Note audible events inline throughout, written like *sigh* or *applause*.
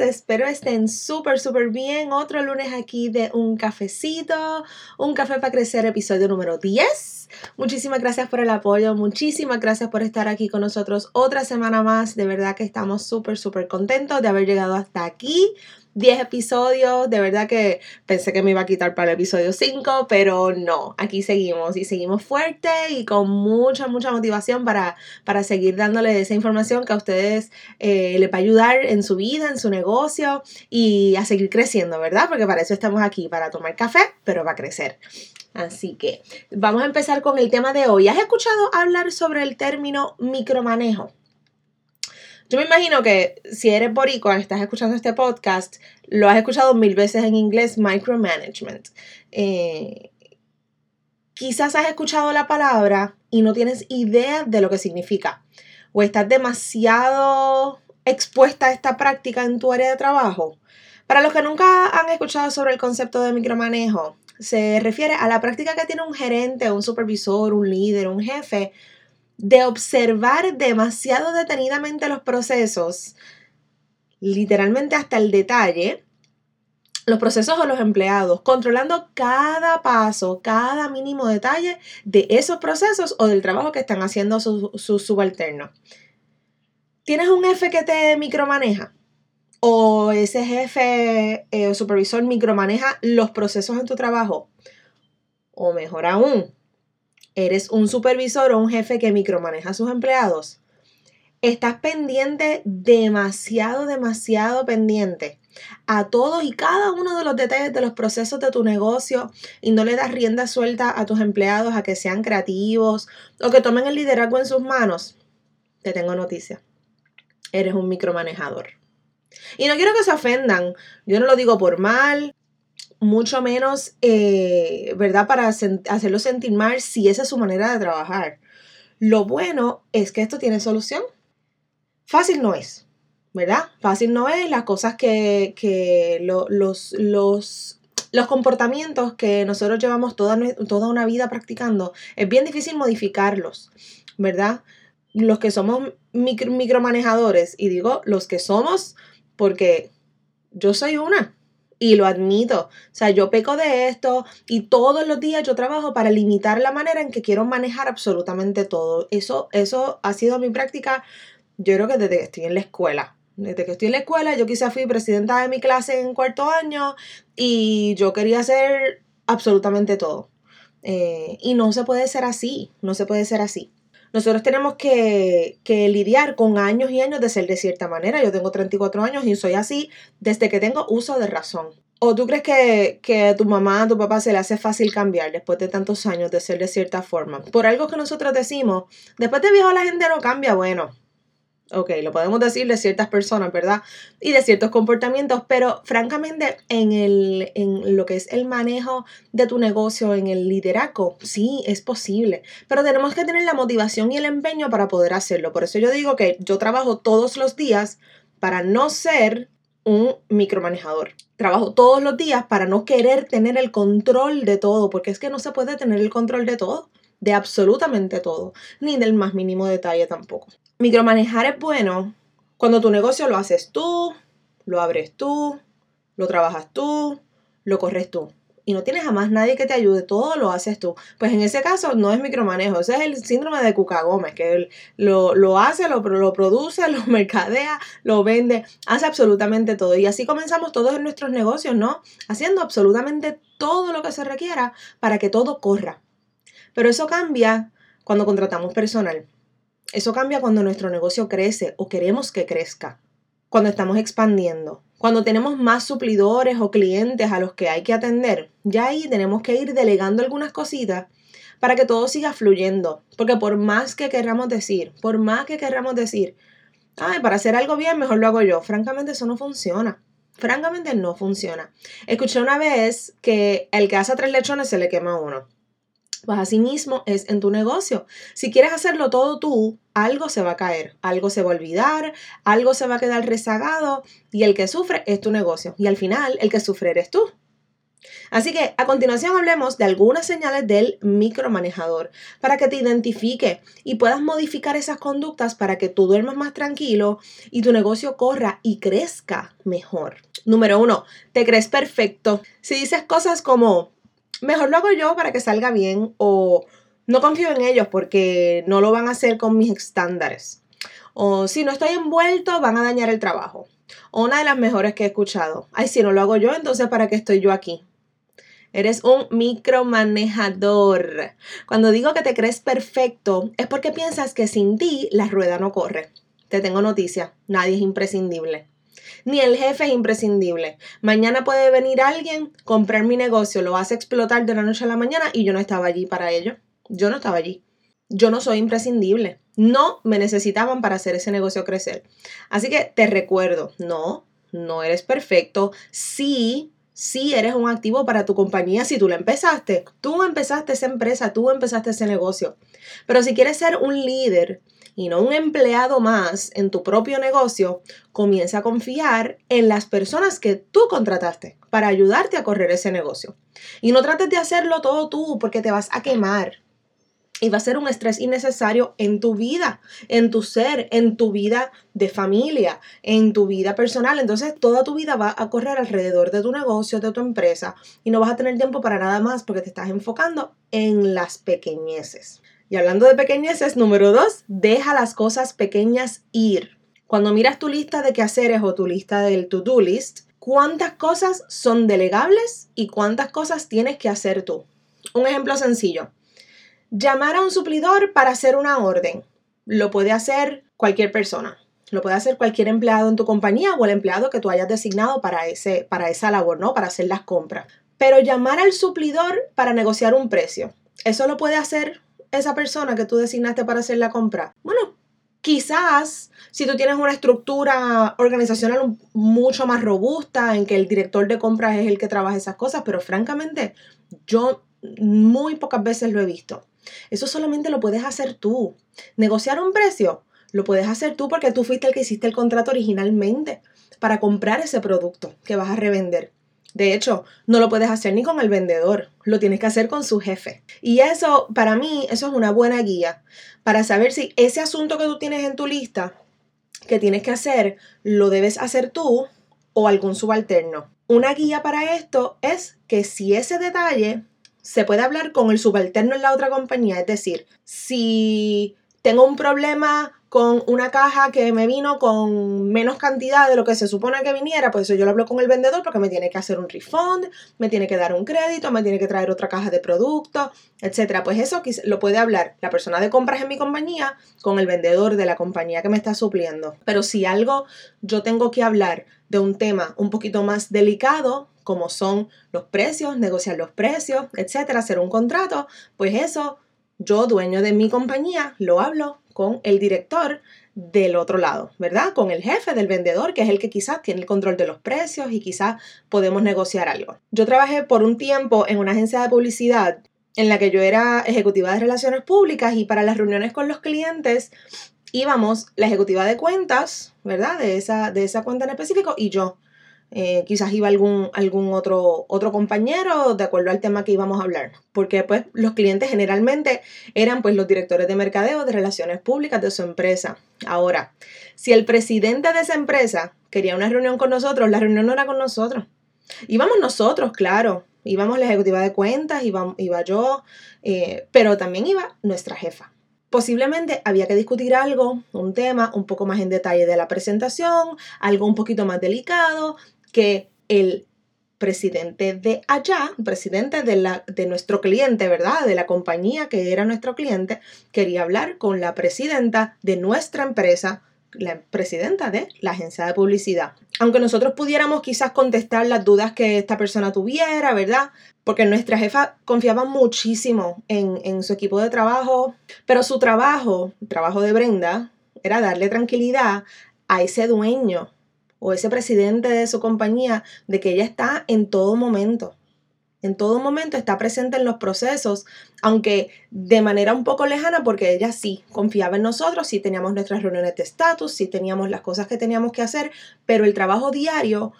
Espero estén súper, súper bien. Otro lunes aquí de un cafecito, un café para crecer, episodio número 10. Muchísimas gracias por el apoyo, muchísimas gracias por estar aquí con nosotros otra semana más. De verdad que estamos súper, súper contentos de haber llegado hasta aquí. 10 episodios. De verdad que pensé que me iba a quitar para el episodio 5, pero no, aquí seguimos y seguimos fuerte y con mucha, mucha motivación para, para seguir dándole esa información que a ustedes eh, les va a ayudar en su vida, en su negocio y a seguir creciendo, ¿verdad? Porque para eso estamos aquí, para tomar café, pero para crecer. Así que vamos a empezar con el tema de hoy. ¿Has escuchado hablar sobre el término micromanejo? Yo me imagino que si eres boricua, estás escuchando este podcast, lo has escuchado mil veces en inglés, micromanagement. Eh, quizás has escuchado la palabra y no tienes idea de lo que significa. O estás demasiado expuesta a esta práctica en tu área de trabajo. Para los que nunca han escuchado sobre el concepto de micromanejo, se refiere a la práctica que tiene un gerente, un supervisor, un líder, un jefe de observar demasiado detenidamente los procesos, literalmente hasta el detalle, los procesos o los empleados, controlando cada paso, cada mínimo detalle de esos procesos o del trabajo que están haciendo sus su subalternos. ¿Tienes un jefe que te micromaneja? ¿O ese jefe eh, o supervisor micromaneja los procesos en tu trabajo? O mejor aún, eres un supervisor o un jefe que micromaneja a sus empleados, estás pendiente demasiado, demasiado pendiente a todos y cada uno de los detalles de los procesos de tu negocio y no le das rienda suelta a tus empleados a que sean creativos o que tomen el liderazgo en sus manos, te tengo noticia. Eres un micromanejador. Y no quiero que se ofendan. Yo no lo digo por mal, mucho menos, eh, ¿verdad? Para hacerlo sentir mal si esa es su manera de trabajar. Lo bueno es que esto tiene solución. Fácil no es, ¿verdad? Fácil no es las cosas que, los, los, los comportamientos que nosotros llevamos toda, toda una vida practicando, es bien difícil modificarlos, ¿verdad? Los que somos micromanejadores, y digo los que somos porque yo soy una, y lo admito. O sea, yo peco de esto y todos los días yo trabajo para limitar la manera en que quiero manejar absolutamente todo. Eso, eso ha sido mi práctica, yo creo que desde que estoy en la escuela. Desde que estoy en la escuela, yo quizá fui presidenta de mi clase en cuarto año y yo quería hacer absolutamente todo. Eh, y no se puede ser así, no se puede ser así. Nosotros tenemos que, que, lidiar con años y años de ser de cierta manera. Yo tengo 34 años y soy así desde que tengo uso de razón. ¿O tú crees que, que a tu mamá, a tu papá se le hace fácil cambiar después de tantos años de ser de cierta forma? Por algo que nosotros decimos, después de viejo la gente no cambia, bueno, Ok, lo podemos decir de ciertas personas, ¿verdad? Y de ciertos comportamientos, pero francamente en, el, en lo que es el manejo de tu negocio, en el liderazgo, sí, es posible, pero tenemos que tener la motivación y el empeño para poder hacerlo. Por eso yo digo que yo trabajo todos los días para no ser un micromanejador. Trabajo todos los días para no querer tener el control de todo, porque es que no se puede tener el control de todo, de absolutamente todo, ni del más mínimo detalle tampoco. Micromanejar es bueno cuando tu negocio lo haces tú, lo abres tú, lo trabajas tú, lo corres tú. y no tienes jamás nadie que te ayude, todo lo haces tú. Pues en ese caso no es micromanejo, ese es el síndrome de Cuca Gómez, que lo, lo hace, lo, lo produce, *laughs* lo mercadea, lo vende, hace absolutamente todo. Y así comenzamos todos en nuestros negocios, ¿no? Haciendo absolutamente todo lo que se requiera para que todo corra. Pero eso cambia cuando contratamos personal. Eso cambia cuando nuestro negocio crece o queremos que crezca. Cuando estamos expandiendo. Cuando tenemos más suplidores o clientes a los que hay que atender, ya ahí tenemos que ir delegando algunas cositas para que todo siga fluyendo. Porque por más que queramos decir, por más que queramos decir, ay, para hacer algo bien, mejor lo hago yo. Francamente, eso no funciona. Francamente, no funciona. Escuché una vez que el que hace tres lechones se le quema uno. Pues así mismo es en tu negocio. Si quieres hacerlo todo tú, algo se va a caer, algo se va a olvidar, algo se va a quedar rezagado y el que sufre es tu negocio. Y al final, el que sufre eres tú. Así que a continuación hablemos de algunas señales del micromanejador para que te identifique y puedas modificar esas conductas para que tú duermas más tranquilo y tu negocio corra y crezca mejor. Número uno, te crees perfecto. Si dices cosas como, mejor lo hago yo para que salga bien o no confío en ellos porque no lo van a hacer con mis estándares. O si no estoy envuelto, van a dañar el trabajo. Una de las mejores que he escuchado. Ay, si no lo hago yo, entonces ¿para qué estoy yo aquí? Eres un micromanejador. Cuando digo que te crees perfecto, es porque piensas que sin ti la rueda no corre. Te tengo noticia, nadie es imprescindible. Ni el jefe es imprescindible. Mañana puede venir alguien, comprar mi negocio, lo hace explotar de la noche a la mañana y yo no estaba allí para ello. Yo no estaba allí. Yo no soy imprescindible. No me necesitaban para hacer ese negocio crecer. Así que te recuerdo, no, no eres perfecto. Sí, si eres un activo para tu compañía si tú la empezaste. Tú empezaste esa empresa, tú empezaste ese negocio. Pero si quieres ser un líder y no un empleado más en tu propio negocio, comienza a confiar en las personas que tú contrataste para ayudarte a correr ese negocio. Y no trates de hacerlo todo tú porque te vas a quemar y va a ser un estrés innecesario en tu vida, en tu ser, en tu vida de familia, en tu vida personal. Entonces toda tu vida va a correr alrededor de tu negocio, de tu empresa y no vas a tener tiempo para nada más porque te estás enfocando en las pequeñeces. Y hablando de pequeñeces, número dos, deja las cosas pequeñas ir. Cuando miras tu lista de quehaceres o tu lista del to-do list, ¿cuántas cosas son delegables y cuántas cosas tienes que hacer tú? Un ejemplo sencillo Llamar a un suplidor para hacer una orden. Lo puede hacer cualquier persona. Lo puede hacer cualquier empleado en tu compañía o el empleado que tú hayas designado para, ese, para esa labor, ¿no? Para hacer las compras. Pero llamar al suplidor para negociar un precio. Eso lo puede hacer esa persona que tú designaste para hacer la compra. Bueno, quizás si tú tienes una estructura organizacional mucho más robusta en que el director de compras es el que trabaja esas cosas, pero francamente yo muy pocas veces lo he visto. Eso solamente lo puedes hacer tú. Negociar un precio, lo puedes hacer tú porque tú fuiste el que hiciste el contrato originalmente para comprar ese producto que vas a revender. De hecho, no lo puedes hacer ni con el vendedor, lo tienes que hacer con su jefe. Y eso, para mí, eso es una buena guía para saber si ese asunto que tú tienes en tu lista que tienes que hacer, lo debes hacer tú o algún subalterno. Una guía para esto es que si ese detalle se puede hablar con el subalterno en la otra compañía. Es decir, si tengo un problema con una caja que me vino con menos cantidad de lo que se supone que viniera, pues eso yo lo hablo con el vendedor porque me tiene que hacer un refund, me tiene que dar un crédito, me tiene que traer otra caja de producto, etcétera. Pues eso lo puede hablar la persona de compras en mi compañía con el vendedor de la compañía que me está supliendo. Pero si algo yo tengo que hablar de un tema un poquito más delicado, como son los precios, negociar los precios, etcétera, hacer un contrato, pues eso yo, dueño de mi compañía, lo hablo con el director del otro lado, ¿verdad? Con el jefe del vendedor, que es el que quizás tiene el control de los precios y quizás podemos negociar algo. Yo trabajé por un tiempo en una agencia de publicidad en la que yo era ejecutiva de relaciones públicas y para las reuniones con los clientes íbamos la ejecutiva de cuentas, ¿verdad? De esa, de esa cuenta en específico y yo. Eh, quizás iba algún, algún otro, otro compañero de acuerdo al tema que íbamos a hablar, porque pues los clientes generalmente eran pues los directores de mercadeo, de relaciones públicas de su empresa. Ahora, si el presidente de esa empresa quería una reunión con nosotros, la reunión no era con nosotros. Íbamos nosotros, claro, Íbamos la ejecutiva de cuentas, iba, iba yo, eh, pero también iba nuestra jefa. Posiblemente había que discutir algo, un tema un poco más en detalle de la presentación, algo un poquito más delicado, que el presidente de allá, presidente de, la, de nuestro cliente, ¿verdad? De la compañía que era nuestro cliente, quería hablar con la presidenta de nuestra empresa, la presidenta de la agencia de publicidad. Aunque nosotros pudiéramos quizás contestar las dudas que esta persona tuviera, ¿verdad? Porque nuestra jefa confiaba muchísimo en, en su equipo de trabajo, pero su trabajo, el trabajo de Brenda, era darle tranquilidad a ese dueño o ese presidente de su compañía de que ella está en todo momento. En todo momento está presente en los procesos, aunque de manera un poco lejana, porque ella sí confiaba en nosotros, sí teníamos nuestras reuniones de estatus, sí teníamos las cosas que teníamos que hacer, pero el trabajo diario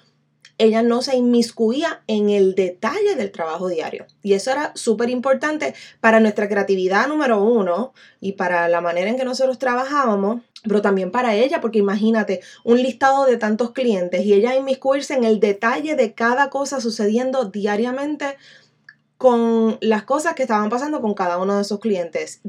ella no se inmiscuía en el detalle del trabajo diario. Y eso era súper importante para nuestra creatividad número uno y para la manera en que nosotros trabajábamos, pero también para ella, porque imagínate un listado de tantos clientes y ella inmiscuirse en el detalle de cada cosa sucediendo diariamente con las cosas que estaban pasando con cada uno de esos clientes.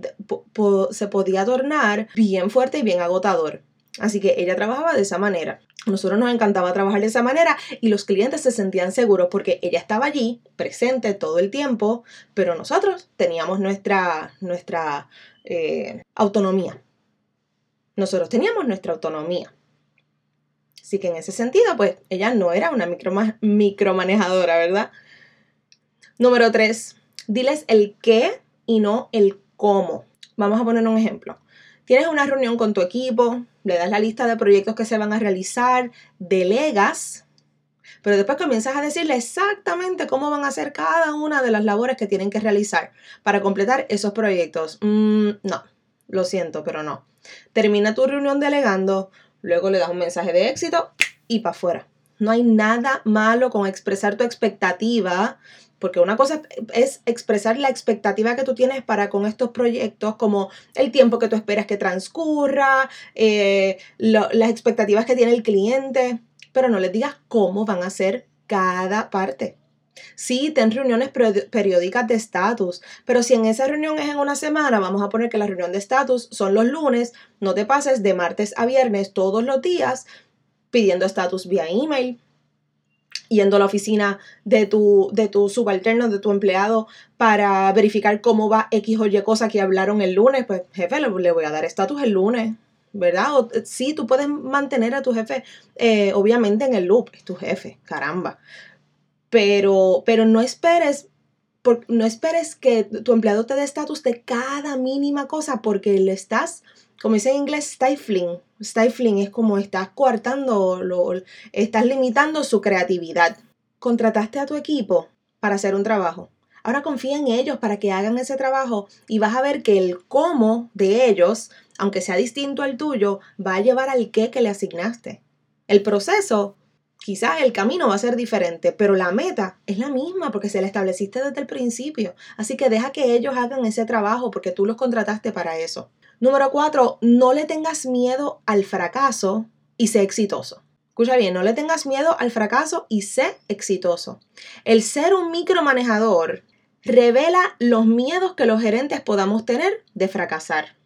Se podía tornar bien fuerte y bien agotador. Así que ella trabajaba de esa manera. Nosotros nos encantaba trabajar de esa manera y los clientes se sentían seguros porque ella estaba allí, presente todo el tiempo, pero nosotros teníamos nuestra, nuestra eh, autonomía. Nosotros teníamos nuestra autonomía. Así que en ese sentido, pues ella no era una micro, micromanejadora, ¿verdad? Número tres, diles el qué y no el cómo. Vamos a poner un ejemplo. Tienes una reunión con tu equipo, le das la lista de proyectos que se van a realizar, delegas, pero después comienzas a decirle exactamente cómo van a hacer cada una de las labores que tienen que realizar para completar esos proyectos. Mm, no, lo siento, pero no. Termina tu reunión delegando, luego le das un mensaje de éxito y para afuera. No hay nada malo con expresar tu expectativa porque una cosa es expresar la expectativa que tú tienes para con estos proyectos, como el tiempo que tú esperas que transcurra, eh, las expectativas que tiene el cliente, pero no les digas cómo van a ser cada parte. Sí, ten reuniones periódicas de estatus, pero si en esa reunión es en una semana, vamos a poner que la reunión de estatus son los lunes, no te pases de martes a viernes todos los días pidiendo estatus vía email, yendo a la oficina de tu, de tu subalterno, de tu empleado, para verificar cómo va X o Y cosa que hablaron el lunes, pues jefe, le, voy a dar estatus el lunes, ¿verdad? O, sí, tú puedes mantener a tu jefe, eh, obviamente en el loop, es tu jefe, caramba. Pero, pero no esperes no esperes que tu empleado te dé estatus de cada mínima cosa porque le estás, como dice en inglés, stifling. Stifling es como estás coartando, lo, estás limitando su creatividad. Contrataste a tu equipo para hacer un trabajo. Ahora confía en ellos para que hagan ese trabajo y vas a ver que el cómo de ellos, aunque sea distinto al tuyo, va a llevar al qué que le asignaste. El proceso Quizás el camino va a ser diferente, pero la meta es la misma porque se la estableciste desde el principio. Así que deja que ellos hagan ese trabajo porque tú los contrataste para eso. Número cuatro, no le tengas miedo al fracaso y sé exitoso. Escucha bien, no le tengas miedo al fracaso y sé exitoso. El ser un micromanejador revela los miedos que los gerentes podamos tener de fracasar.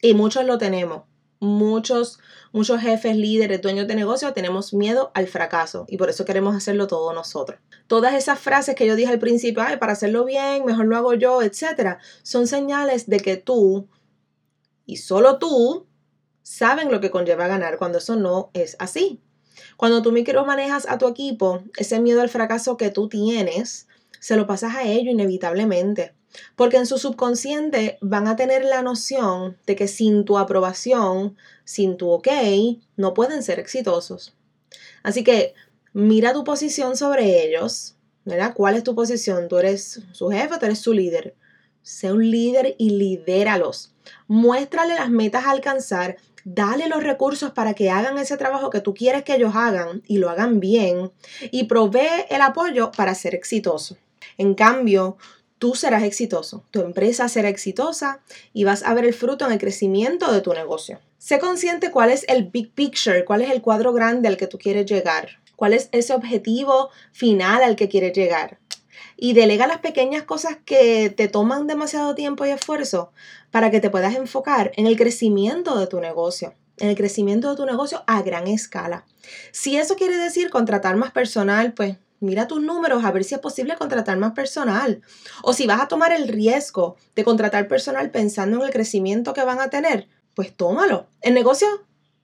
Y muchos lo tenemos muchos, muchos jefes, líderes, dueños de negocio tenemos miedo al fracaso y por eso queremos hacerlo todo nosotros. Todas esas frases que yo dije al principio, Ay, para hacerlo bien, mejor lo hago yo, etcétera, son señales de que tú y solo tú saben lo que conlleva ganar cuando eso no es así. Cuando tú manejas a tu equipo, ese miedo al fracaso que tú tienes, se lo pasas a ello inevitablemente. Porque en su subconsciente van a tener la noción de que sin tu aprobación, sin tu ok, no pueden ser exitosos. Así que mira tu posición sobre ellos, ¿verdad? ¿Cuál es tu posición? ¿Tú eres su jefe tú eres su líder? Sé un líder y lidéralos. Muéstrale las metas a alcanzar, dale los recursos para que hagan ese trabajo que tú quieres que ellos hagan y lo hagan bien y provee el apoyo para ser exitoso. En cambio, tú serás exitoso, tu empresa será exitosa y vas a ver el fruto en el crecimiento de tu negocio. Sé consciente cuál es el big picture, cuál es el cuadro grande al que tú quieres llegar, cuál es ese objetivo final al que quieres llegar. y delega las pequeñas cosas que te toman demasiado tiempo y esfuerzo para que te puedas enfocar en el crecimiento de tu negocio, en el crecimiento de tu negocio a gran escala. Si eso quiere decir contratar más personal, pues mira tus números a ver si es posible contratar más personal. O si vas a tomar el riesgo de contratar personal pensando en el crecimiento que van a tener, pues tómalo. El negocio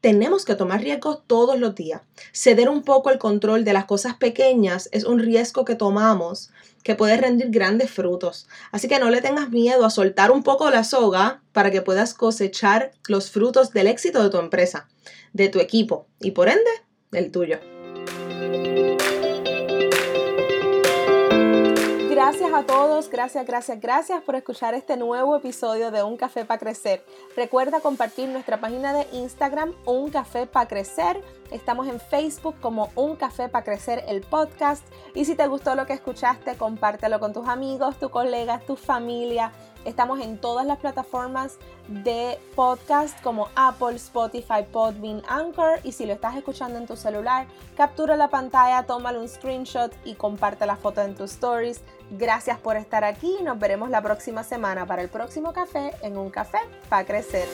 tenemos que tomar riesgos todos los días. Ceder un poco el control de las cosas pequeñas es un riesgo que tomamos que puede rendir grandes frutos. Así que no le tengas miedo a soltar un poco la soga para que puedas cosechar los frutos del éxito de tu empresa, de tu equipo y por ende, del tuyo. Gracias a todos, gracias, gracias, gracias por escuchar este nuevo episodio de Un Café para Crecer. Recuerda compartir nuestra página de Instagram, Un Café para Crecer. Estamos en Facebook como Un Café para Crecer el podcast. Y si te gustó lo que escuchaste, compártelo con tus amigos, tus colegas, tu familia Estamos en todas las plataformas de podcast como Apple, Spotify, Podbean, Anchor. Y si lo estás escuchando en tu celular, captura la pantalla, tómale un screenshot y comparte la foto en tus stories. Gracias por estar aquí. Nos veremos la próxima semana para el próximo café en un café para crecer.